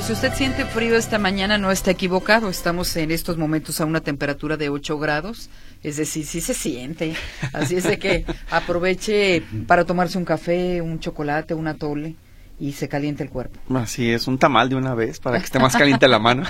Si usted siente frío esta mañana, no está equivocado. Estamos en estos momentos a una temperatura de 8 grados. Es decir, sí se siente. Así es de que aproveche para tomarse un café, un chocolate, un atole y se caliente el cuerpo. Así es, un tamal de una vez para que esté más caliente la mano.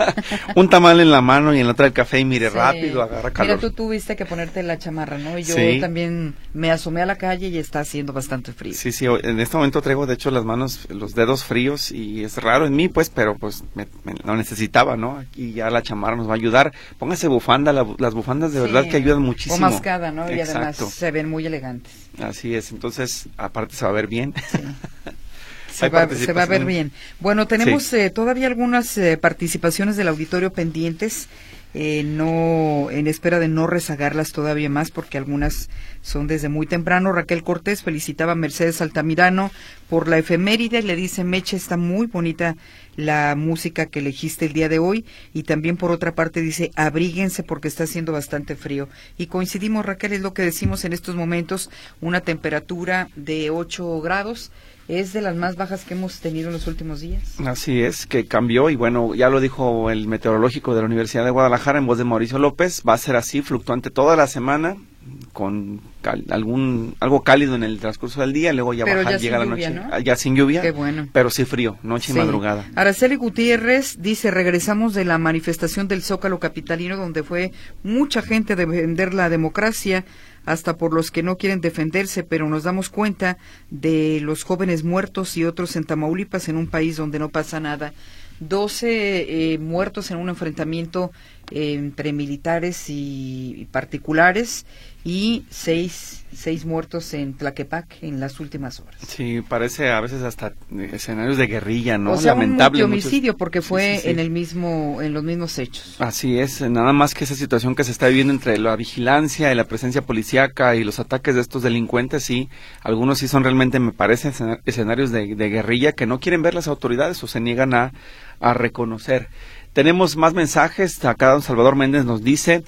un tamal en la mano y en la otra el café y mire rápido, agarra calor. Mira, tú tuviste que ponerte la chamarra, ¿no? Y yo también me asomé a la calle y está haciendo bastante frío. Sí, sí, en este momento traigo de hecho las manos, los dedos fríos y es raro en mí, pues, pero pues me, lo necesitaba, ¿no? Aquí ya la chamarra nos va a ayudar. Póngase bufanda, las bufandas de verdad que ayudan muchísimo. O mascada, ¿no? Y además se ven muy elegantes. Así es, entonces aparte se va a ver bien. Se, va, se va, a ver bien. Bueno, tenemos eh, todavía algunas eh, participaciones del auditorio pendientes. Eh, no en espera de no rezagarlas todavía más porque algunas son desde muy temprano. Raquel Cortés felicitaba a Mercedes Altamirano por la efeméride, le dice Meche está muy bonita la música que elegiste el día de hoy y también por otra parte dice abríguense porque está haciendo bastante frío y coincidimos Raquel es lo que decimos en estos momentos una temperatura de 8 grados es de las más bajas que hemos tenido en los últimos días. Así es, que cambió y bueno, ya lo dijo el meteorológico de la Universidad de Guadalajara en voz de Mauricio López, va a ser así, fluctuante toda la semana, con algún algo cálido en el transcurso del día, luego ya baja, llega la noche, ah, ya sin lluvia, Qué bueno. pero sí frío, noche y madrugada. Araceli Gutiérrez dice, regresamos de la manifestación del Zócalo Capitalino, donde fue mucha gente a defender la democracia, hasta por los que no quieren defenderse, pero nos damos cuenta de los jóvenes muertos y otros en Tamaulipas, en un país donde no pasa nada. 12 eh, muertos en un enfrentamiento entre militares y particulares y seis, seis muertos en Tlaquepaque en las últimas horas. Sí, parece a veces hasta escenarios de guerrilla, ¿no? O sea, Lamentable. Un homicidio porque fue en el mismo, en los mismos hechos. Así es, nada más que esa situación que se está viviendo entre la vigilancia y la presencia policíaca y los ataques de estos delincuentes, sí, algunos sí son realmente, me parece, escenarios de, de guerrilla que no quieren ver las autoridades o se niegan a, a reconocer. Tenemos más mensajes. Acá don Salvador Méndez nos dice,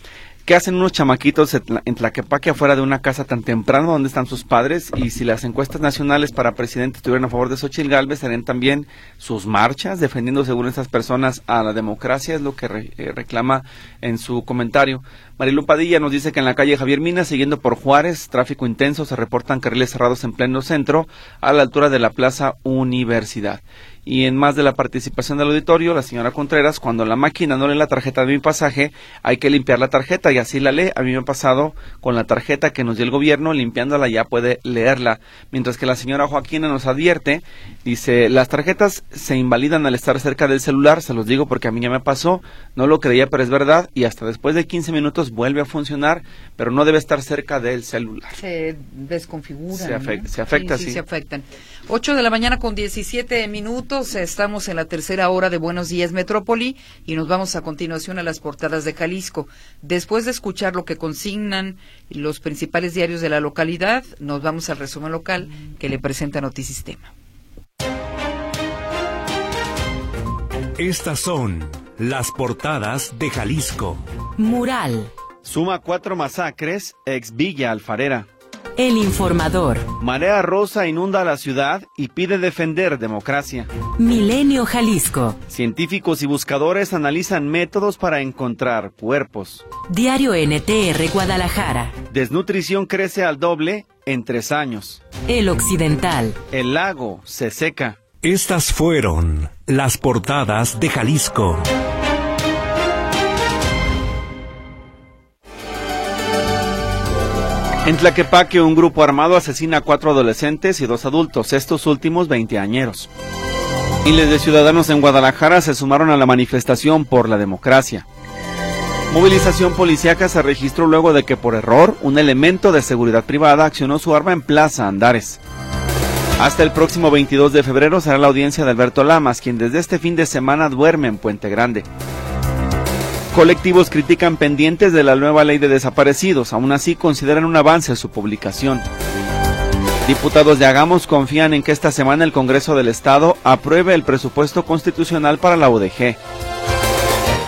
¿Qué hacen unos chamaquitos en Tlaquepaque afuera de una casa tan temprano donde están sus padres? Y si las encuestas nacionales para presidente estuvieran a favor de Xochitl Galvez, serían también sus marchas defendiendo según estas personas a la democracia, es lo que eh, reclama en su comentario. Marilu Padilla nos dice que en la calle Javier Mina, siguiendo por Juárez, tráfico intenso, se reportan carriles cerrados en pleno centro, a la altura de la Plaza Universidad. Y en más de la participación del auditorio, la señora Contreras, cuando la máquina no lee la tarjeta de mi pasaje, hay que limpiar la tarjeta y así la lee. A mí me ha pasado con la tarjeta que nos dio el gobierno, limpiándola ya puede leerla. Mientras que la señora Joaquina nos advierte, dice, las tarjetas se invalidan al estar cerca del celular, se los digo porque a mí ya me pasó, no lo creía, pero es verdad, y hasta después de 15 minutos vuelve a funcionar, pero no debe estar cerca del celular. Se desconfigura. Se, afecta, se afecta, sí, se afectan. 8 de la mañana con 17 minutos estamos en la tercera hora de Buenos Días Metrópoli y nos vamos a continuación a las portadas de Jalisco. Después de escuchar lo que consignan los principales diarios de la localidad, nos vamos al resumen local que le presenta Notisistema. Estas son las portadas de Jalisco. Mural. Suma cuatro masacres, ex Villa Alfarera. El informador. Marea Rosa inunda la ciudad y pide defender democracia. Milenio Jalisco. Científicos y buscadores analizan métodos para encontrar cuerpos. Diario NTR Guadalajara. Desnutrición crece al doble en tres años. El Occidental. El lago se seca. Estas fueron las portadas de Jalisco. En Tlaquepaque, un grupo armado asesina a cuatro adolescentes y dos adultos, estos últimos veinteañeros. Miles de ciudadanos en Guadalajara se sumaron a la manifestación por la democracia. Movilización policíaca se registró luego de que por error un elemento de seguridad privada accionó su arma en Plaza Andares. Hasta el próximo 22 de febrero será la audiencia de Alberto Lamas, quien desde este fin de semana duerme en Puente Grande. Colectivos critican pendientes de la nueva ley de desaparecidos, aún así consideran un avance su publicación. Diputados de Hagamos confían en que esta semana el Congreso del Estado apruebe el presupuesto constitucional para la UDG.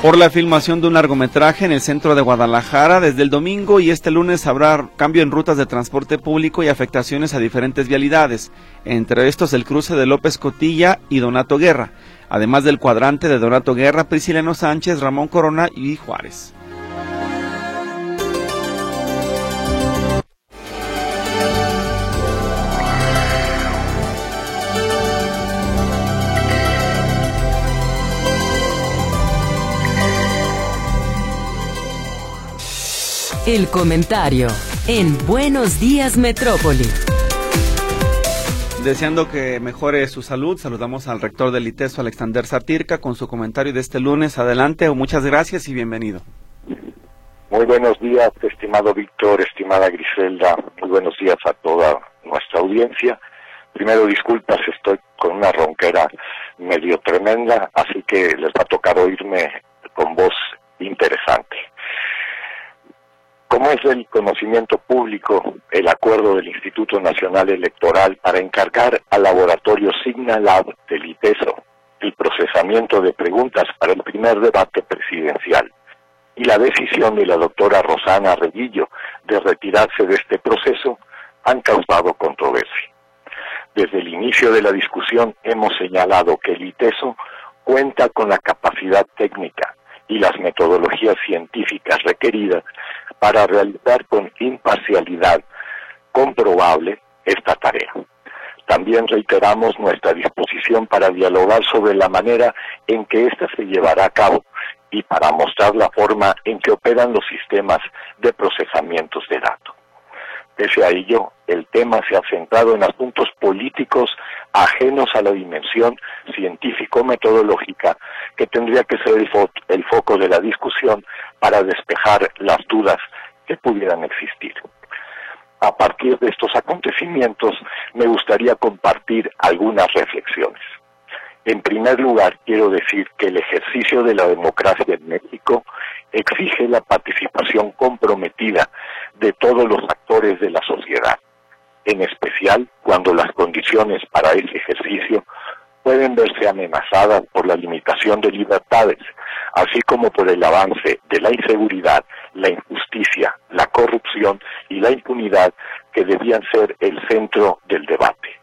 por la filmación de un largometraje en el centro de Guadalajara desde el domingo y este lunes habrá cambio en rutas de transporte público y afectaciones a diferentes vialidades, entre estos el cruce de López Cotilla y Donato Guerra, además del cuadrante de Donato Guerra, Prisciliano Sánchez, Ramón Corona y Juárez. El comentario en Buenos Días Metrópoli. Deseando que mejore su salud, saludamos al rector del ITESO, Alexander Satirka, con su comentario de este lunes. Adelante, muchas gracias y bienvenido. Muy buenos días, estimado Víctor, estimada Griselda. Muy buenos días a toda nuestra audiencia. Primero, disculpas, estoy con una ronquera medio tremenda, así que les va a tocar oírme con voz interesante. Como es del conocimiento público el acuerdo del Instituto Nacional Electoral para encargar al laboratorio Signalab del ITESO el procesamiento de preguntas para el primer debate presidencial y la decisión de la doctora Rosana Reguillo de retirarse de este proceso han causado controversia. Desde el inicio de la discusión hemos señalado que el ITESO cuenta con la capacidad técnica y las metodologías científicas requeridas para realizar con imparcialidad comprobable esta tarea. También reiteramos nuestra disposición para dialogar sobre la manera en que ésta se llevará a cabo y para mostrar la forma en que operan los sistemas de procesamientos de datos. Pese a ello, el tema se ha centrado en asuntos políticos ajenos a la dimensión científico-metodológica que tendría que ser el, foco de la discusión para despejar las dudas que pudieran existir. A partir de estos acontecimientos me gustaría compartir algunas reflexiones. En primer lugar, quiero decir que el ejercicio de la democracia en México exige la participación comprometida de todos los actores de la sociedad, en especial cuando las condiciones para ese ejercicio pueden verse amenazadas por la limitación de libertades, así como por el avance de la inseguridad, la injusticia, la corrupción y la impunidad que debían ser el centro del debate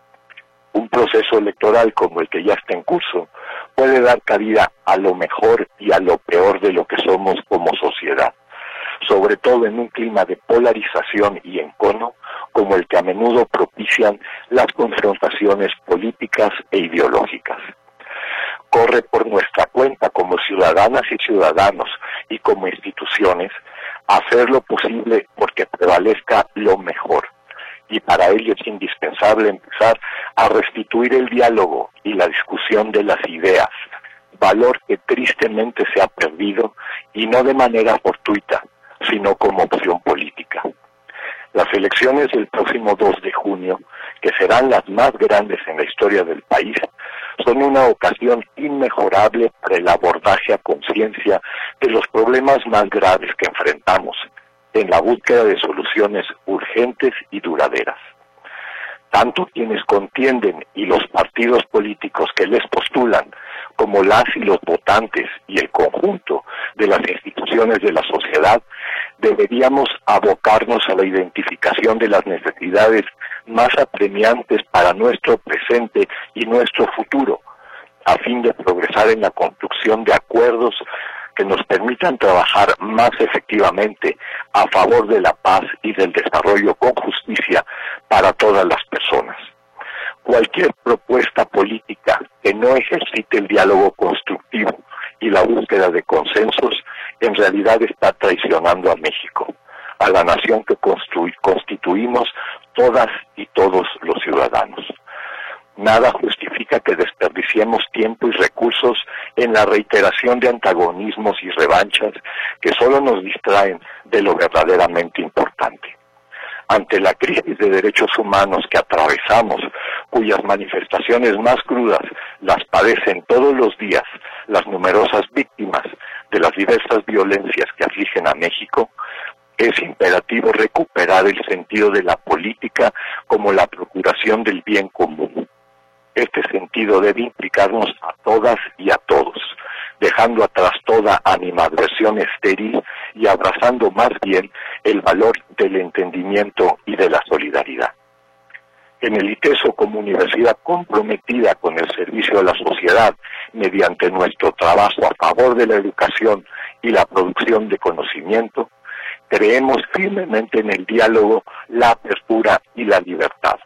un proceso electoral como el que ya está en curso puede dar cabida a lo mejor y a lo peor de lo que somos como sociedad, sobre todo en un clima de polarización y encono como el que a menudo propician las confrontaciones políticas e ideológicas. Corre por nuestra cuenta como ciudadanas y ciudadanos y como instituciones hacer lo posible porque prevalezca lo mejor y para ello es indispensable empezar a restituir el diálogo y la discusión de las ideas, valor que tristemente se ha perdido y no de manera fortuita, sino como opción política. Las elecciones del próximo 2 de junio, que serán las más grandes en la historia del país, son una ocasión inmejorable para el abordaje a conciencia de los problemas más graves que enfrentamos en la búsqueda de soluciones urgentes y duraderas. Tanto quienes contienden y los partidos políticos que les postulan, como las y los votantes y el conjunto de las instituciones de la sociedad, deberíamos abocarnos a la identificación de las necesidades más apremiantes para nuestro presente y nuestro futuro, a fin de progresar en la construcción de acuerdos que nos permitan trabajar más efectivamente a favor de la paz y del desarrollo con justicia para todas las personas. Cualquier propuesta política que no ejercite el diálogo constructivo y la búsqueda de consensos en realidad está traicionando a México, a la nación que constituimos todas y todos los ciudadanos. Nada justifica que desperdiciemos tiempo y recursos en la reiteración de antagonismos y revanchas que solo nos distraen de lo verdaderamente importante. Ante la crisis de derechos humanos que atravesamos, cuyas manifestaciones más crudas las padecen todos los días las numerosas víctimas de las diversas violencias que afligen a México, es imperativo recuperar el sentido de la política como la procuración del bien común este sentido debe implicarnos a todas y a todos, dejando atrás toda animadversión estéril y abrazando más bien el valor del entendimiento y de la solidaridad. En el ITESO como universidad comprometida con el servicio a la sociedad mediante nuestro trabajo a favor de la educación y la producción de conocimiento, creemos firmemente en el diálogo, la apertura y la libertad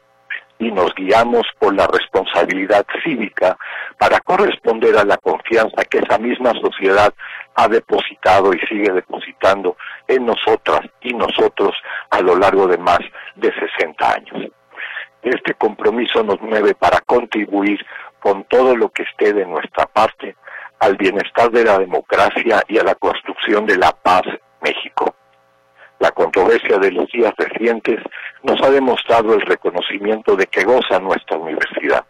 y nos guiamos por la responsabilidad cívica para corresponder a la confianza que esa misma sociedad ha depositado y sigue depositando en nosotras y nosotros a lo largo de más de 60 años. Este compromiso nos mueve para contribuir con todo lo que esté de nuestra parte al bienestar de la democracia y a la construcción de la paz México. La controversia de los días recientes nos ha demostrado el reconocimiento de que goza nuestra universidad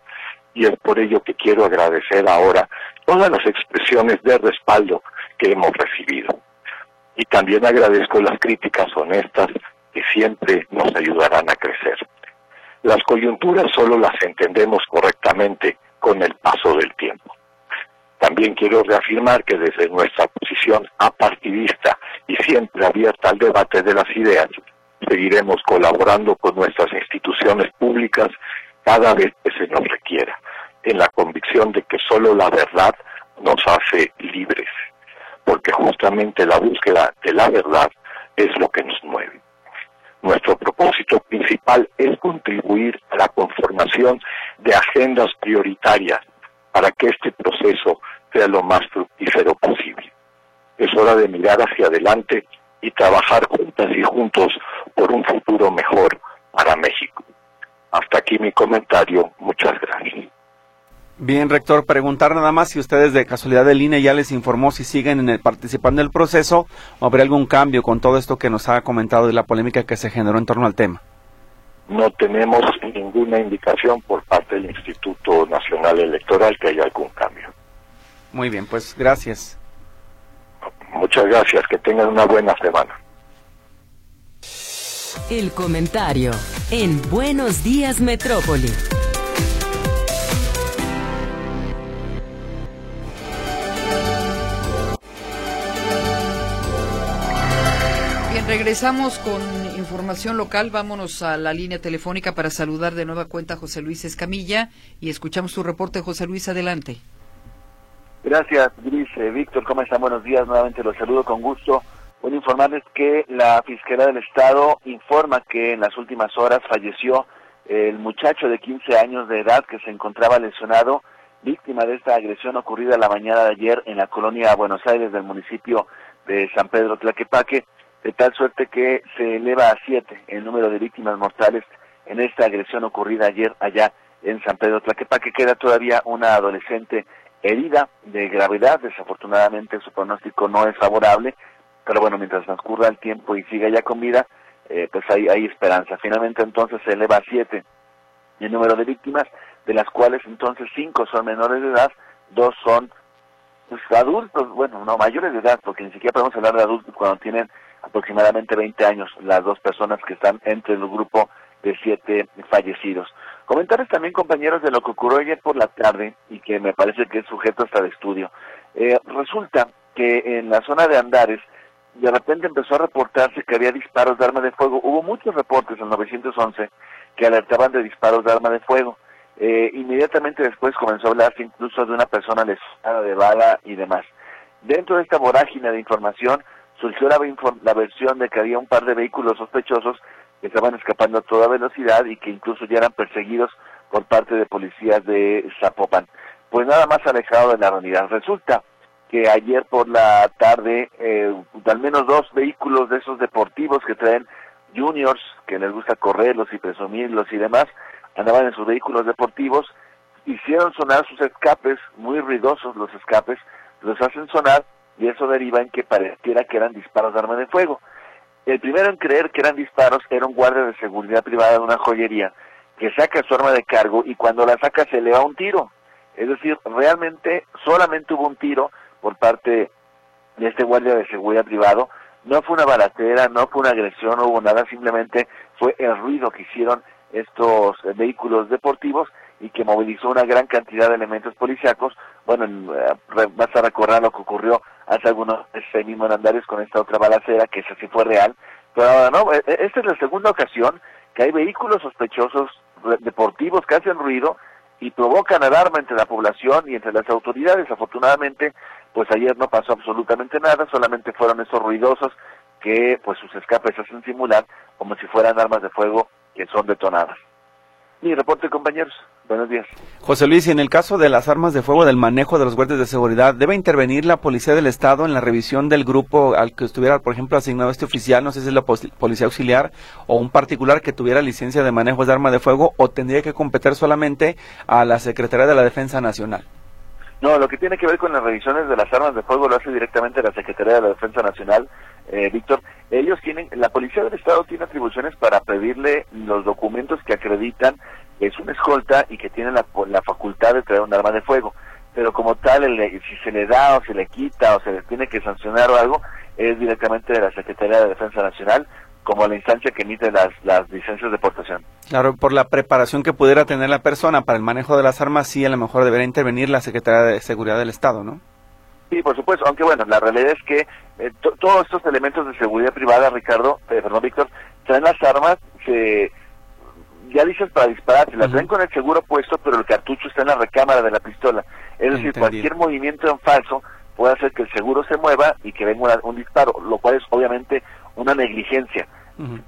y es por ello que quiero agradecer ahora todas las expresiones de respaldo que hemos recibido. Y también agradezco las críticas honestas que siempre nos ayudarán a crecer. Las coyunturas solo las entendemos correctamente con el paso del tiempo. También quiero reafirmar que desde nuestra posición apartidista y siempre abierta al debate de las ideas, seguiremos colaborando con nuestras instituciones públicas cada vez que se nos requiera, en la convicción de que solo la verdad nos hace libres, porque justamente la búsqueda de la verdad es lo que nos mueve. Nuestro propósito principal es contribuir a la conformación de agendas prioritarias para que este proceso sea lo más fructífero posible. Es hora de mirar hacia adelante y trabajar juntas y juntos por un futuro mejor para México. Hasta aquí mi comentario. Muchas gracias. Bien, rector, preguntar nada más si ustedes de casualidad del INE ya les informó si siguen en el, participando en el proceso o habrá algún cambio con todo esto que nos ha comentado de la polémica que se generó en torno al tema. No tenemos ninguna indicación por parte del Instituto Nacional Electoral que haya algún cambio. Muy bien, pues gracias. Muchas gracias, que tengan una buena semana. El comentario en Buenos Días Metrópoli. Bien, regresamos con información local. Vámonos a la línea telefónica para saludar de nueva cuenta a José Luis Escamilla y escuchamos su reporte. José Luis, adelante. Gracias, Gris. Eh, Víctor, ¿cómo están? Buenos días. Nuevamente los saludo con gusto. Bueno, informarles que la Fiscalía del Estado informa que en las últimas horas falleció el muchacho de 15 años de edad que se encontraba lesionado, víctima de esta agresión ocurrida la mañana de ayer en la colonia Buenos Aires del municipio de San Pedro Tlaquepaque, de tal suerte que se eleva a siete el número de víctimas mortales en esta agresión ocurrida ayer allá en San Pedro Tlaquepaque. Queda todavía una adolescente herida de gravedad, desafortunadamente su pronóstico no es favorable, pero bueno, mientras transcurra el tiempo y siga ya con vida, eh, pues hay, hay esperanza. Finalmente entonces se eleva a siete el número de víctimas, de las cuales entonces cinco son menores de edad, dos son pues, adultos, bueno, no mayores de edad, porque ni siquiera podemos hablar de adultos cuando tienen aproximadamente 20 años las dos personas que están entre el grupo de siete fallecidos. Comentarios también, compañeros, de lo que ocurrió ayer por la tarde y que me parece que es sujeto hasta de estudio. Eh, resulta que en la zona de Andares, de repente empezó a reportarse que había disparos de arma de fuego. Hubo muchos reportes en 911 que alertaban de disparos de arma de fuego. Eh, inmediatamente después comenzó a hablarse incluso de una persona lesionada de bala y demás. Dentro de esta vorágine de información surgió la, la versión de que había un par de vehículos sospechosos que estaban escapando a toda velocidad y que incluso ya eran perseguidos por parte de policías de Zapopan. Pues nada más alejado de la realidad. Resulta que ayer por la tarde eh, al menos dos vehículos de esos deportivos que traen juniors, que les gusta correrlos y presumirlos y demás, andaban en sus vehículos deportivos, hicieron sonar sus escapes, muy ruidosos los escapes, los hacen sonar y eso deriva en que pareciera que eran disparos de arma de fuego. El primero en creer que eran disparos era un guardia de seguridad privada de una joyería que saca su arma de cargo y cuando la saca se le va un tiro. Es decir, realmente solamente hubo un tiro por parte de este guardia de seguridad privado. No fue una balatera, no fue una agresión, no hubo nada, simplemente fue el ruido que hicieron estos vehículos deportivos y que movilizó una gran cantidad de elementos policíacos. Bueno, eh, vas a recordar lo que ocurrió hace algunos meses mismo Andares con esta otra balacera, que esa sí fue real. Pero ahora no, e, e, esta es la segunda ocasión que hay vehículos sospechosos deportivos que hacen ruido y provocan alarma entre la población y entre las autoridades. Afortunadamente, pues ayer no pasó absolutamente nada, solamente fueron esos ruidosos que pues sus escapes hacen simular como si fueran armas de fuego que son detonadas. Mi reporte, compañeros. Buenos días. José Luis, y en el caso de las armas de fuego, del manejo de los guardias de seguridad, ¿debe intervenir la Policía del Estado en la revisión del grupo al que estuviera, por ejemplo, asignado este oficial, no sé si es la Policía Auxiliar o un particular que tuviera licencia de manejo de arma de fuego, o tendría que competir solamente a la Secretaría de la Defensa Nacional? No, lo que tiene que ver con las revisiones de las armas de fuego lo hace directamente la Secretaría de la Defensa Nacional, eh, Víctor. Ellos tienen, la Policía del Estado tiene atribuciones para pedirle los documentos que acreditan es una escolta y que tiene la, la facultad de traer un arma de fuego. Pero como tal, si se le da o se le quita o se le tiene que sancionar o algo, es directamente de la Secretaría de Defensa Nacional como la instancia que emite las, las licencias de portación. Claro, por la preparación que pudiera tener la persona para el manejo de las armas, sí, a lo mejor debería intervenir la Secretaría de Seguridad del Estado, ¿no? Sí, por supuesto, aunque bueno, la realidad es que eh, todos estos elementos de seguridad privada, Ricardo, eh, perdón, Víctor, traen las armas, se, ya dices para disparar, se las traen con el seguro puesto, pero el cartucho está en la recámara de la pistola. Es decir, cualquier movimiento en falso puede hacer que el seguro se mueva y que venga un disparo, lo cual es obviamente una negligencia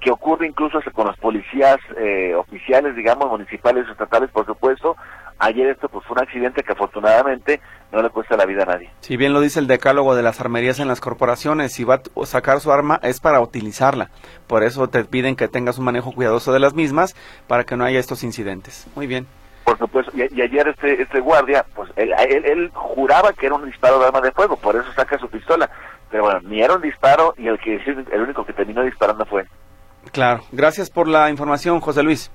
que ocurre incluso con los policías eh, oficiales, digamos, municipales, estatales, por supuesto. Ayer esto pues fue un accidente que afortunadamente no le cuesta la vida a nadie. Si bien lo dice el decálogo de las armerías en las corporaciones, si va a sacar su arma es para utilizarla. Por eso te piden que tengas un manejo cuidadoso de las mismas para que no haya estos incidentes. Muy bien. Por supuesto, y, ayer este, este guardia, pues él, él, juraba que era un disparo de arma de fuego, por eso saca su pistola. Pero bueno, ni era un disparo y el, que, el único que terminó disparando fue. Claro, gracias por la información, José Luis.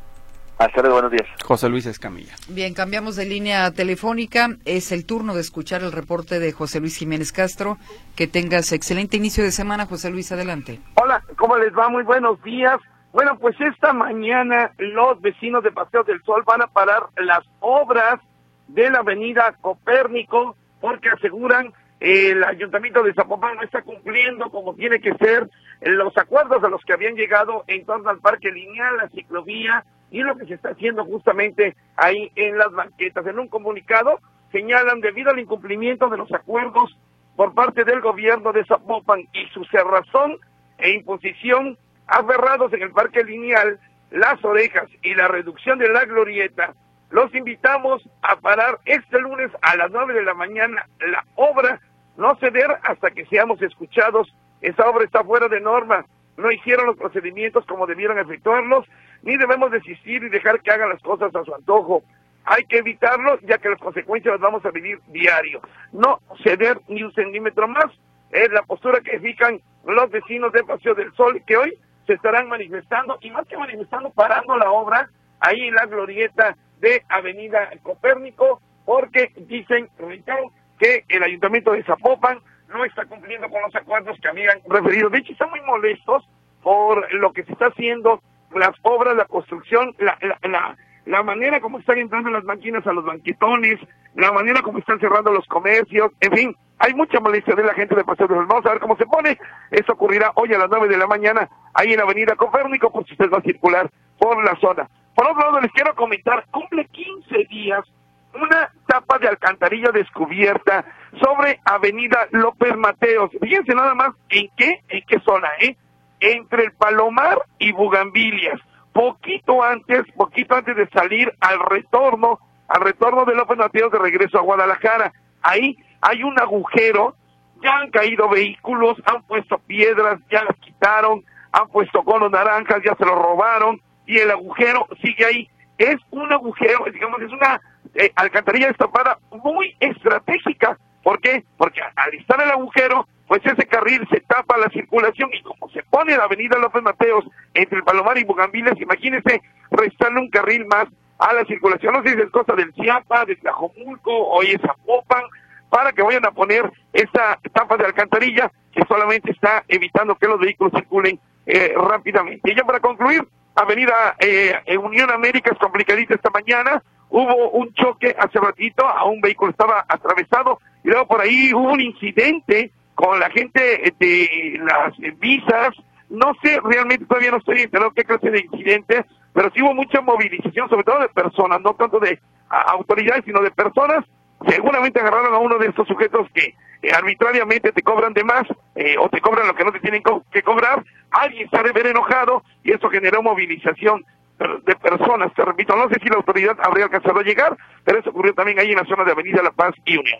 Hasta luego, buenos días. José Luis Escamilla. Bien, cambiamos de línea telefónica. Es el turno de escuchar el reporte de José Luis Jiménez Castro. Que tengas excelente inicio de semana, José Luis, adelante. Hola, ¿cómo les va? Muy buenos días. Bueno, pues esta mañana los vecinos de Paseo del Sol van a parar las obras de la avenida Copérnico porque aseguran el ayuntamiento de Zapopan no está cumpliendo como tiene que ser los acuerdos a los que habían llegado en torno al parque lineal, la ciclovía y lo que se está haciendo justamente ahí en las banquetas. En un comunicado señalan debido al incumplimiento de los acuerdos por parte del gobierno de Zapopan y su cerrazón e imposición aferrados en el parque lineal, las orejas y la reducción de la glorieta, los invitamos a parar este lunes a las nueve de la mañana la obra, no ceder hasta que seamos escuchados. Esa obra está fuera de norma, no hicieron los procedimientos como debieron efectuarlos, ni debemos desistir y dejar que hagan las cosas a su antojo. Hay que evitarlo, ya que las consecuencias las vamos a vivir diario. No ceder ni un centímetro más. Es la postura que fijan los vecinos de Paseo del Sol, que hoy se estarán manifestando, y más que manifestando, parando la obra ahí en la glorieta de Avenida Copérnico, porque dicen, que el ayuntamiento de Zapopan no está cumpliendo con los acuerdos que habían referido. De hecho, están muy molestos por lo que se está haciendo, las obras, la construcción, la, la, la, manera como están entrando las máquinas a los banquetones, la manera como están cerrando los comercios, en fin, hay mucha molestia de la gente de Paseo de los Vamos a ver cómo se pone. Esto ocurrirá hoy a las nueve de la mañana, ahí en la Avenida Copérnico, por si usted va a circular por la zona. Por otro lado, les quiero comentar, cumple 15 días una tapa de alcantarilla descubierta sobre Avenida López Mateos. Fíjense nada más en qué, en qué zona, ¿eh? Entre el Palomar y Bugambilias. Poquito antes, poquito antes de salir al retorno, al retorno de López Mateos de regreso a Guadalajara. Ahí hay un agujero, ya han caído vehículos, han puesto piedras, ya las quitaron, han puesto conos naranjas, ya se lo robaron, y el agujero sigue ahí. Es un agujero, digamos, es una eh, alcantarilla destapada muy estratégica. ¿Por qué? Porque al estar el agujero, pues ese carril se tapa la circulación y como se pone la avenida López Mateos entre el Palomar y Bugambiles, imagínense restarle un carril más a la circulación. No sé si es cosa del Chiapa, de Tlajomulco o es Zapopan, para que vayan a poner esa tapa de alcantarilla que solamente está evitando que los vehículos circulen eh, rápidamente. Y ya para concluir, Avenida eh, Unión América es complicadita esta mañana. Hubo un choque hace ratito, a un vehículo estaba atravesado y luego por ahí hubo un incidente con la gente de las visas. No sé, realmente todavía no estoy enterado qué clase de incidente, pero sí hubo mucha movilización, sobre todo de personas, no tanto de autoridades, sino de personas. Seguramente agarraron a uno de estos sujetos que eh, arbitrariamente te cobran de más eh, o te cobran lo que no te tienen que cobrar. Alguien sale ver enojado y eso generó movilización de personas. Te repito, no sé si la autoridad habría alcanzado a llegar, pero eso ocurrió también ahí en la zona de Avenida La Paz y Unión.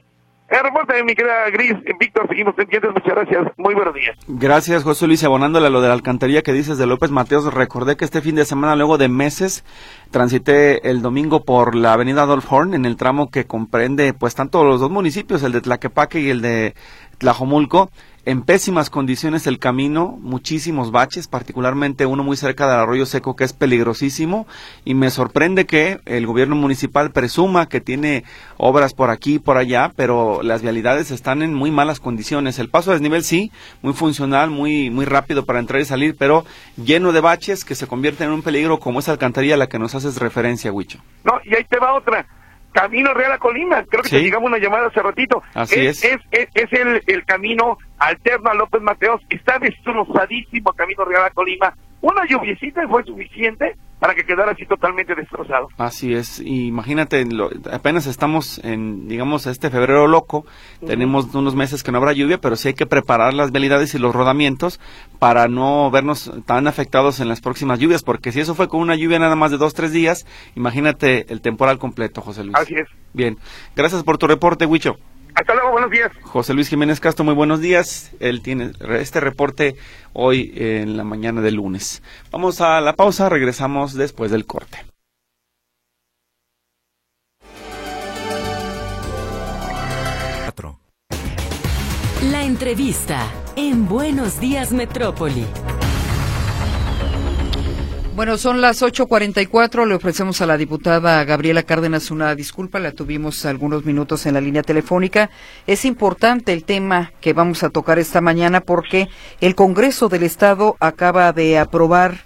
El reporte mi querida Gris, Víctor, seguimos pendientes, muchas gracias, muy buenos días. Gracias, José Luis, abonándole a lo de la alcantarilla que dices de López Mateos, recordé que este fin de semana, luego de meses, transité el domingo por la avenida Adolf Horn, en el tramo que comprende, pues, tanto los dos municipios, el de Tlaquepaque y el de Tlajomulco, en pésimas condiciones el camino, muchísimos baches, particularmente uno muy cerca del arroyo seco que es peligrosísimo y me sorprende que el gobierno municipal presuma que tiene obras por aquí y por allá, pero las vialidades están en muy malas condiciones. El paso a desnivel sí, muy funcional, muy muy rápido para entrar y salir, pero lleno de baches que se convierten en un peligro como esa alcantarilla a la que nos haces referencia, Huicho. No, y ahí te va otra Camino Real a Colima, creo que te llegamos una llamada hace ratito. Así es. Es, es, el, el, camino alterno a López Mateos, está destrozadísimo Camino Real a Colima. Una lluviecita fue suficiente para que quedara así totalmente destrozado. Así es, imagínate, apenas estamos en, digamos, este febrero loco, tenemos unos meses que no habrá lluvia, pero sí hay que preparar las vialidades y los rodamientos para no vernos tan afectados en las próximas lluvias, porque si eso fue con una lluvia nada más de dos, tres días, imagínate el temporal completo, José Luis. Así es. Bien, gracias por tu reporte, Huicho. Hasta luego, buenos días. José Luis Jiménez Castro, muy buenos días. Él tiene este reporte hoy en la mañana del lunes. Vamos a la pausa, regresamos después del corte. La entrevista en Buenos Días Metrópoli. Bueno, son las 8.44. Le ofrecemos a la diputada Gabriela Cárdenas una disculpa. La tuvimos algunos minutos en la línea telefónica. Es importante el tema que vamos a tocar esta mañana porque el Congreso del Estado acaba de aprobar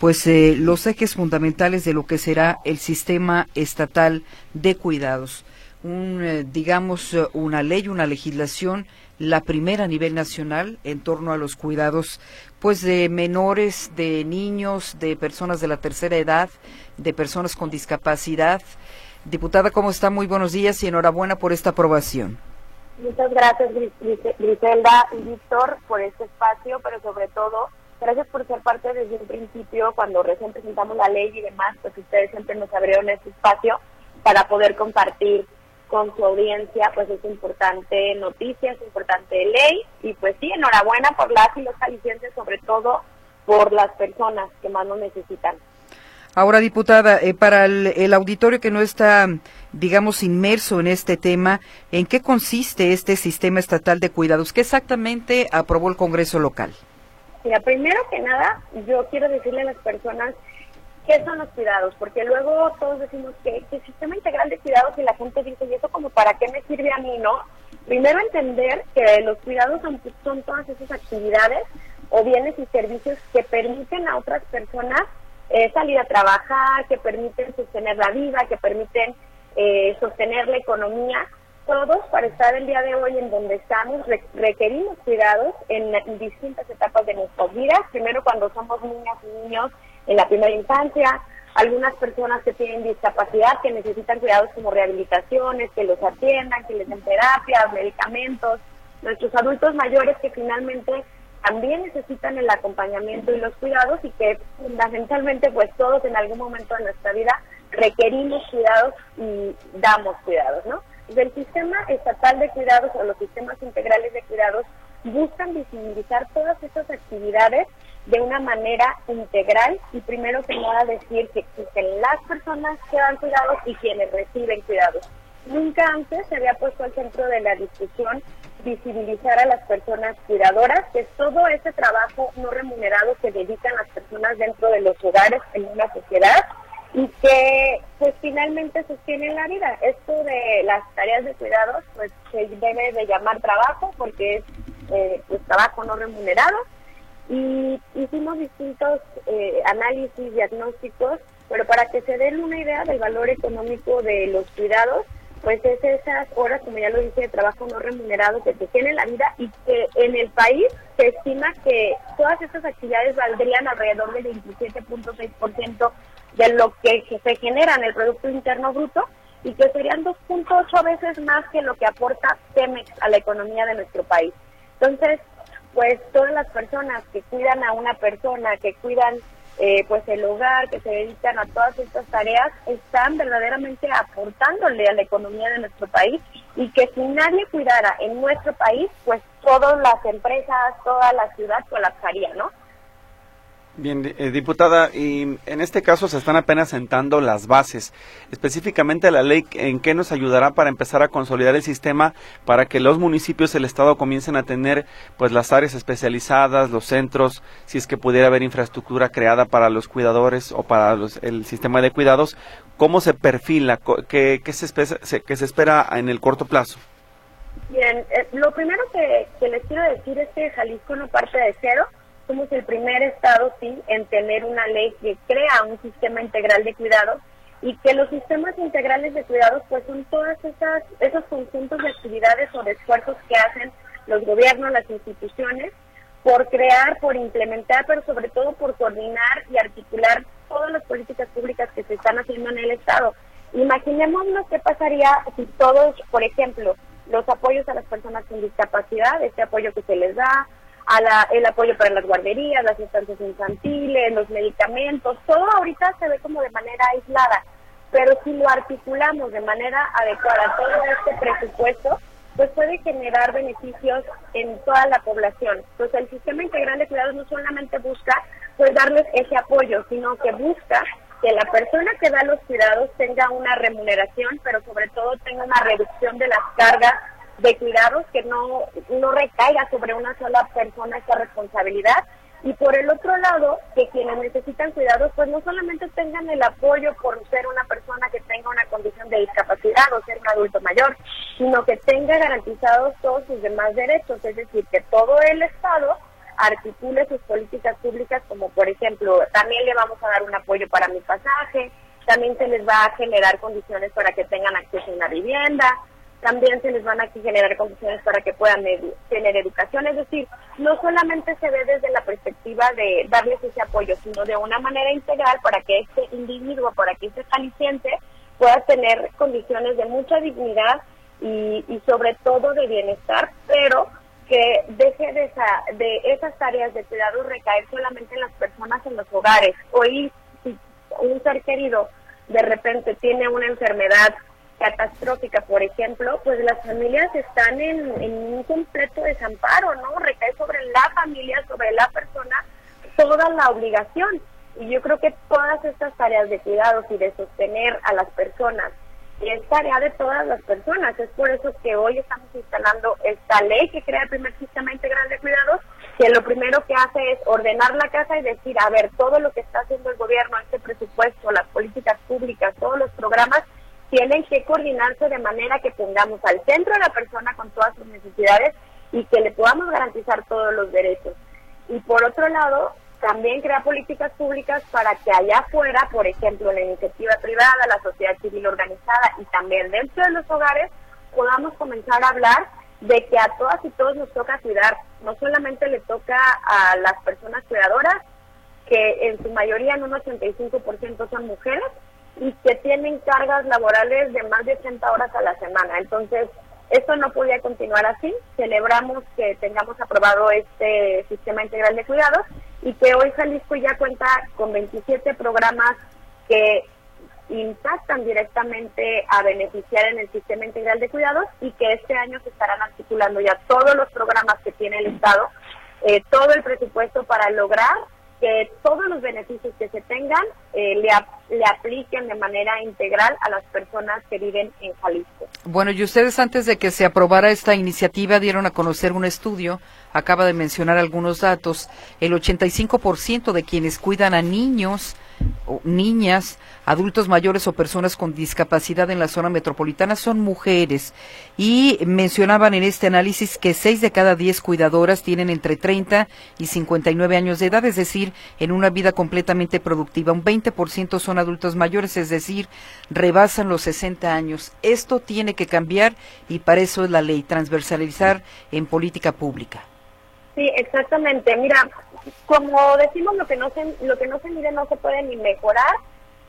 pues eh, los ejes fundamentales de lo que será el sistema estatal de cuidados. Un, eh, digamos, eh, una ley, una legislación la primera a nivel nacional en torno a los cuidados pues de menores, de niños, de personas de la tercera edad, de personas con discapacidad. Diputada, ¿cómo está? Muy buenos días y enhorabuena por esta aprobación. Muchas gracias, Griselda y Víctor, por este espacio, pero sobre todo, gracias por ser parte desde un principio, cuando recién presentamos la ley y demás, pues ustedes siempre nos abrieron este espacio para poder compartir con su audiencia, pues es importante noticia, es importante ley y pues sí, enhorabuena por las y los jaliscienses, sobre todo por las personas que más lo necesitan. Ahora, diputada, eh, para el, auditorio que no está, digamos, inmerso en este tema, ¿en qué consiste este sistema estatal de cuidados? ¿Qué exactamente aprobó el Congreso local? Mira, primero que nada, yo quiero decirle a las personas ¿Qué son los cuidados? Porque luego todos decimos que, el sistema integral de cuidados y la gente dice, ¿y eso como para qué me sirve a mí, no? Primero entender que los cuidados son, todas esas actividades o bienes y servicios que permiten a otras personas eh, salir a trabajar, que permiten sostener la vida, que permiten eh, sostener la economía. Todos para estar el día de hoy en donde estamos requerimos cuidados en distintas etapas de nuestras vidas. Primero cuando somos niñas y niños en la primera infancia, algunas personas que tienen discapacidad que necesitan cuidados como rehabilitaciones, que los atiendan, que les den terapias, medicamentos, nuestros adultos mayores que finalmente también necesitan el acompañamiento y los cuidados y que fundamentalmente pues todos en algún momento de nuestra vida requerimos cuidados y damos cuidados, ¿no? Del sistema estatal de cuidados o los sistemas integrales de cuidados buscan visibilizar todas estas actividades de una manera integral y primero que nada decir que existen las personas que dan cuidados y quienes reciben cuidados. Nunca antes se había puesto al centro de la discusión visibilizar a las personas cuidadoras, que es todo ese trabajo no remunerado que dedican las personas dentro de los hogares en una sociedad y que pues finalmente sostienen la vida. Esto de las tareas de cuidados pues se debe de llamar trabajo porque es eh, pues trabajo no remunerado y hicimos distintos eh, análisis diagnósticos, pero para que se den una idea del valor económico de los cuidados, pues es esas horas, como ya lo dije, de trabajo no remunerado que se tiene en la vida y que en el país se estima que todas estas actividades valdrían alrededor del 27.6% de lo que se genera en el Producto Interno Bruto y que serían 2.8 veces más que lo que aporta Pemex a la economía de nuestro país. Entonces, pues todas las personas que cuidan a una persona, que cuidan eh, pues el hogar, que se dedican a todas estas tareas, están verdaderamente aportándole a la economía de nuestro país y que si nadie cuidara en nuestro país, pues todas las empresas, toda la ciudad colapsaría, ¿no? Bien, eh, diputada, y en este caso se están apenas sentando las bases. Específicamente la ley, ¿en qué nos ayudará para empezar a consolidar el sistema para que los municipios del Estado comiencen a tener pues las áreas especializadas, los centros, si es que pudiera haber infraestructura creada para los cuidadores o para el sistema de cuidados? ¿Cómo se perfila? ¿Qué, se, espera, en el corto plazo? Bien, eh, lo primero que les quiero decir es que Jalisco no parte de cero somos el primer estado, sí, en tener una ley que crea un sistema integral de cuidados y que los sistemas integrales de cuidados pues son todas esas esos conjuntos de actividades o de esfuerzos que hacen los gobiernos, las instituciones por crear, por implementar, pero sobre todo por coordinar y articular todas las políticas públicas que se están haciendo en el estado. Imaginémonos qué pasaría si todos, por ejemplo, los apoyos a las personas con discapacidad, este apoyo que se les da, a el apoyo para las guarderías, las estancias infantiles, los medicamentos, todo ahorita se ve como de manera aislada, pero si lo articulamos de manera adecuada todo este presupuesto, pues puede generar beneficios en toda la población. Pues el sistema integral de cuidados no solamente busca pues darles ese apoyo, sino que busca que la persona que da los cuidados tenga una remuneración, pero sobre todo tenga una reducción de las cargas de cuidados, que no, no recaiga sobre una sola persona esta responsabilidad. Y por el otro lado, que quienes necesitan cuidados, pues no solamente tengan el apoyo por ser una persona que tenga una condición de discapacidad o ser un adulto mayor, sino que tenga garantizados todos sus demás derechos, es decir, que todo el Estado articule sus políticas públicas, como por ejemplo, también le vamos a dar un apoyo para mi pasaje, también se les va a generar condiciones para que tengan acceso a una vivienda, también se les van a generar condiciones para que puedan tener educación. Es decir, no solamente se ve desde la perspectiva de darles ese apoyo, sino de una manera integral para que este individuo, para que este jalisciente pueda tener condiciones de mucha dignidad y, sobre todo de bienestar, pero que deje de, esa, de esas tareas de cuidado recaer solamente en las personas en los hogares. Hoy, si un ser querido de repente tiene una enfermedad catastrófica, por ejemplo, pues las familias están en, un completo desamparo, ¿no? Recae sobre la familia, sobre la persona, toda la obligación. Y yo creo que todas estas tareas de cuidados y de sostener a las personas es tarea de todas las personas. Es por eso que hoy estamos instalando esta ley que crea el primer sistema integral de cuidados, que lo primero que hace es ordenar la casa y decir, a ver, todo lo que está haciendo el gobierno, este presupuesto, las políticas públicas, todos los programas, tienen que coordinarse de manera que pongamos al centro a la persona con todas sus necesidades y que le podamos garantizar todos los derechos. Y por otro lado, también crear políticas públicas para que allá afuera, por ejemplo, la iniciativa privada, la sociedad civil organizada y también dentro de los hogares, podamos comenzar a hablar de que a todas y todos nos toca cuidar. No solamente le toca a las personas cuidadoras, que en su mayoría en un 85% son mujeres, y que tienen cargas laborales de más de 80 horas a la semana. Entonces, esto no podía continuar así. Celebramos que tengamos aprobado este sistema integral de cuidados y que hoy Jalisco ya cuenta con 27 programas que impactan directamente a beneficiar en el sistema integral de cuidados y que este año se estarán articulando ya todos los programas que tiene el Estado, eh, todo el presupuesto para lograr que todos los beneficios que se tengan eh, le, le apliquen de manera integral a las personas que viven en Jalisco. Bueno, y ustedes antes de que se aprobara esta iniciativa dieron a conocer un estudio, acaba de mencionar algunos datos, el 85% de quienes cuidan a niños niñas, adultos mayores o personas con discapacidad en la zona metropolitana son mujeres. Y mencionaban en este análisis que seis de cada diez cuidadoras tienen entre 30 y 59 años de edad, es decir, en una vida completamente productiva. Un 20% son adultos mayores, es decir, rebasan los 60 años. Esto tiene que cambiar y para eso es la ley, transversalizar en política pública. Sí, exactamente. Mira, como decimos, lo que no se, lo que no se mide no se puede ni mejorar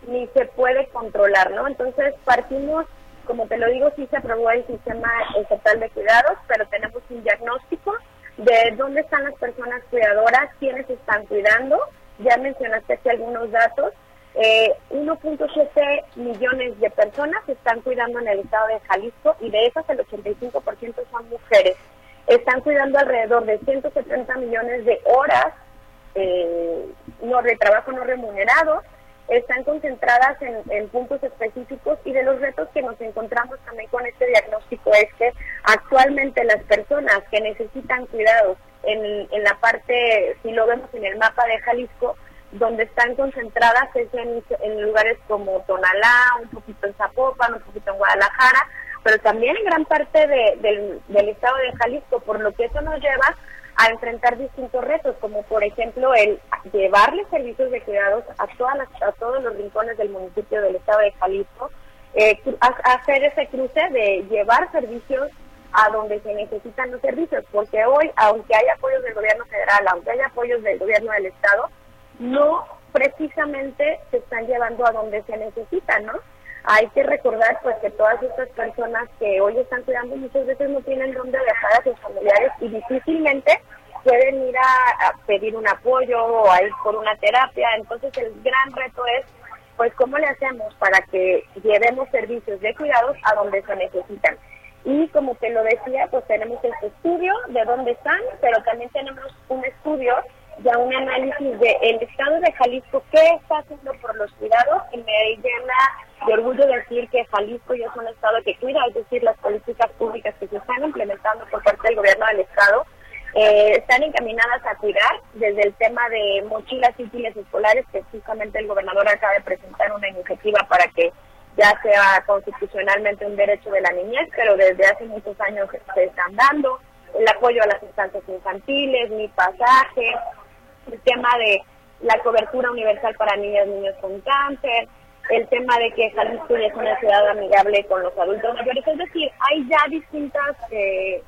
ni se puede controlar, ¿no? Entonces partimos, como te lo digo, sí se aprobó el sistema estatal de cuidados, pero tenemos un diagnóstico de dónde están las personas cuidadoras, quiénes están cuidando. Ya mencionaste aquí algunos datos. Eh, 1.7 millones de personas están cuidando en el estado de Jalisco y de esas el 85% son mujeres. Están cuidando alrededor de 170 millones de horas eh, no, de trabajo no remunerado, están concentradas en, puntos específicos y de los retos que nos encontramos también con este diagnóstico es que actualmente las personas que necesitan cuidados en, en la parte, si lo vemos en el mapa de Jalisco, donde están concentradas es en, lugares como Tonalá, un poquito en Zapopan, un poquito en Guadalajara, pero también en gran parte del, del estado de Jalisco, por lo que eso nos lleva a enfrentar distintos retos, como por ejemplo el llevarle servicios de cuidados a, todas las, a todos los rincones del municipio del estado de Jalisco, eh, hacer ese cruce de llevar servicios a donde se necesitan los servicios, porque hoy, aunque hay apoyos del gobierno federal, aunque hay apoyos del gobierno del estado, no precisamente se están llevando a donde se necesitan, ¿no? Hay que recordar pues que todas estas personas que hoy están cuidando muchas veces no tienen dónde dejar a sus familiares y difícilmente pueden ir a, pedir un apoyo o a ir por una terapia. Entonces el gran reto es pues cómo le hacemos para que llevemos servicios de cuidados a donde se necesitan. Y como te lo decía, pues tenemos este estudio de dónde están, pero también tenemos un estudio ya un análisis del el estado de Jalisco, qué está haciendo por los cuidados y me llena de orgullo decir que Jalisco ya es un estado que cuida, es decir, las políticas públicas que se están implementando por parte del gobierno del estado eh, están encaminadas a cuidar desde el tema de mochilas útiles escolares, que justamente el gobernador acaba de presentar una iniciativa para que ya sea constitucionalmente un derecho de la niñez, pero desde hace muchos años se están dando, el apoyo a las instancias infantiles, mi pasaje, el tema de la cobertura universal para niñas y niños con cáncer, el tema de que Jalisco es una ciudad amigable con los adultos mayores, es decir, hay ya distintas eh,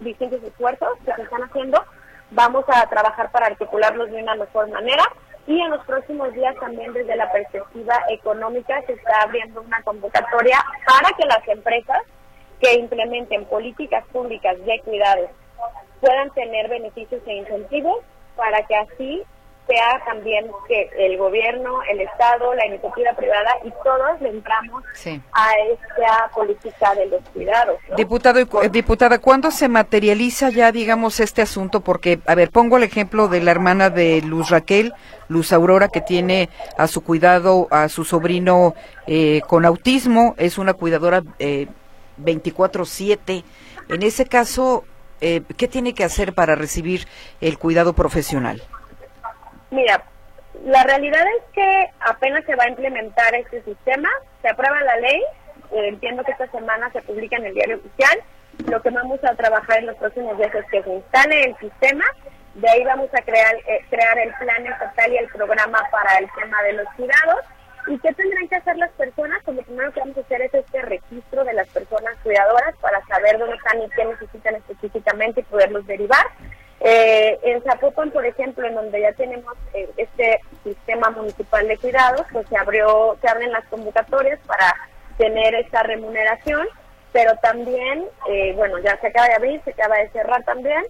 distintos esfuerzos que se están haciendo, vamos a trabajar para articularlos de una mejor manera y en los próximos días también desde la perspectiva económica se está abriendo una convocatoria para que las empresas que implementen políticas públicas de cuidados puedan tener beneficios e incentivos para que así sea también que el gobierno, el Estado, la iniciativa privada y todos le entramos a esta política de los cuidados. Diputado, eh, diputada, ¿cuándo se materializa ya, digamos, este asunto? Porque, a ver, pongo el ejemplo de la hermana de Luz Raquel, Luz Aurora, que tiene a su cuidado a su sobrino eh, con autismo, es una cuidadora eh, 24/7. En ese caso, eh, ¿qué tiene que hacer para recibir el cuidado profesional? Mira, la realidad es que apenas se va a implementar este sistema, se aprueba la ley, eh, entiendo que esta semana se publica en el diario oficial, lo que vamos a trabajar en los próximos días es que se instale el sistema, de ahí vamos a crear, eh, crear el plan estatal y el programa para el tema de los cuidados, ¿Y qué tendrán que hacer las personas? Pues lo primero que vamos a hacer es este registro de las personas cuidadoras para saber dónde están y qué necesitan específicamente y poderlos derivar. Eh, en Zapopan, por ejemplo, en donde ya tenemos eh, este sistema municipal de cuidados, pues se abrió, se abren las convocatorias para tener esta remuneración, pero también, eh, bueno, ya se acaba de abrir, se acaba de cerrar también,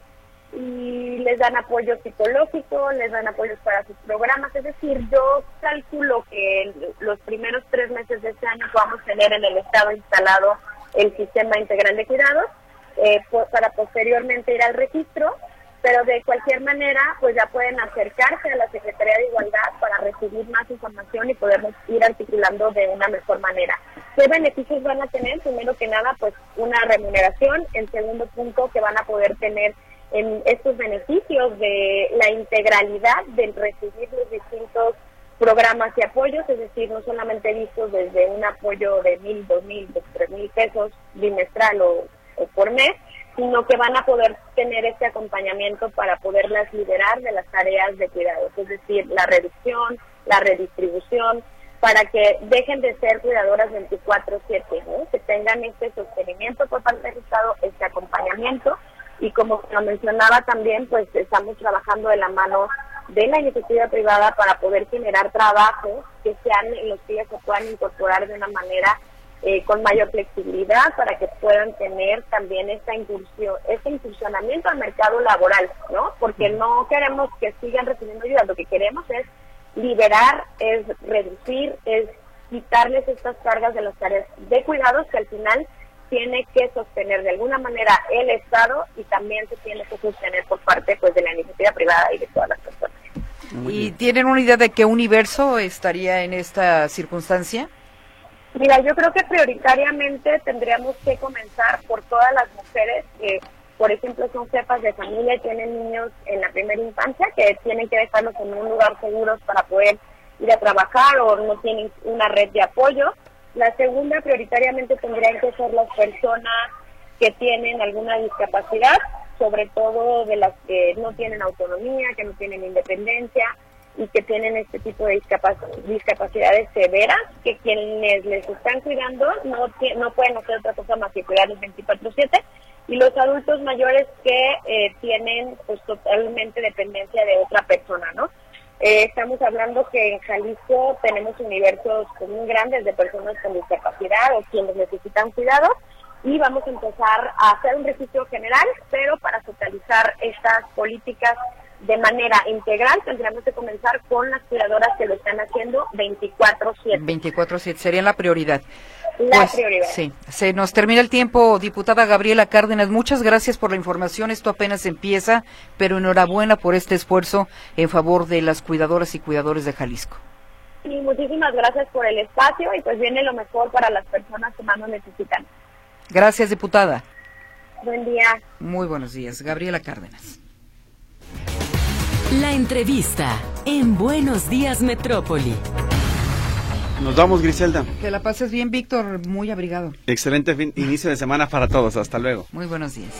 y les dan apoyo psicológico, les dan apoyos para sus programas. Es decir, yo calculo que los primeros tres meses de este año podamos tener en el Estado instalado el sistema integral de cuidados eh, para posteriormente ir al registro, pero de cualquier manera, pues ya pueden acercarse a la Secretaría de Igualdad para recibir más información y podernos ir articulando de una mejor manera. ¿Qué beneficios van a tener? Primero que nada, pues una remuneración. En segundo punto, que van a poder tener en estos beneficios de la integralidad del recibir los distintos programas y apoyos, es decir, no solamente vistos desde un apoyo de mil, dos mil, tres mil pesos bimestral o, por mes, sino que van a poder tener este acompañamiento para poderlas liberar de las tareas de cuidados, es decir, la reducción, la redistribución, para que dejen de ser cuidadoras 24/7, que tengan este sostenimiento por parte del Estado, este acompañamiento y como lo mencionaba también, pues estamos trabajando de la mano de la iniciativa privada para poder generar trabajos que sean en los que ellas se puedan incorporar de una manera eh, con mayor flexibilidad para que puedan tener también esta incursión, este incursionamiento al mercado laboral, ¿no? Porque no queremos que sigan recibiendo ayuda, lo que queremos es liberar, es reducir, es quitarles estas cargas de las tareas de cuidados que al final tiene que sostener de alguna manera el Estado y también se tiene que sostener por parte pues de la iniciativa privada y de todas las personas. ¿Y tienen una idea de qué universo estaría en esta circunstancia? Mira, yo creo que prioritariamente tendríamos que comenzar por todas las mujeres que, por ejemplo, son jefas de familia y tienen niños en la primera infancia, que tienen que dejarlos en un lugar seguro para poder ir a trabajar o no tienen una red de apoyo. La segunda, prioritariamente, tendrían que ser las personas que tienen alguna discapacidad, sobre todo de las que no tienen autonomía, que no tienen independencia y que tienen este tipo de discapacidades severas, que quienes les están cuidando no, no pueden hacer otra cosa más que cuidarlos 24/7, y los adultos mayores que eh, tienen pues totalmente dependencia de otra persona, ¿no? Eh, estamos hablando que en Jalisco tenemos universos muy grandes de personas con discapacidad o quienes necesitan cuidado y vamos a empezar a hacer un registro general, pero para totalizar estas políticas de manera integral tendríamos que comenzar con las cuidadoras que lo están haciendo 24/7. 24/7 sería la prioridad. La pues, prioridad. Sí, se nos termina el tiempo, diputada Gabriela Cárdenas. Muchas gracias por la información. Esto apenas empieza, pero enhorabuena por este esfuerzo en favor de las cuidadoras y cuidadores de Jalisco. Sí, muchísimas gracias por el espacio y pues viene lo mejor para las personas que más lo necesitan. Gracias, diputada. Buen día. Muy buenos días. Gabriela Cárdenas. La entrevista en Buenos Días Metrópoli. Nos vamos, Griselda. Que la pases bien, Víctor, muy abrigado. Excelente inicio de semana para todos. Hasta luego. Muy buenos días.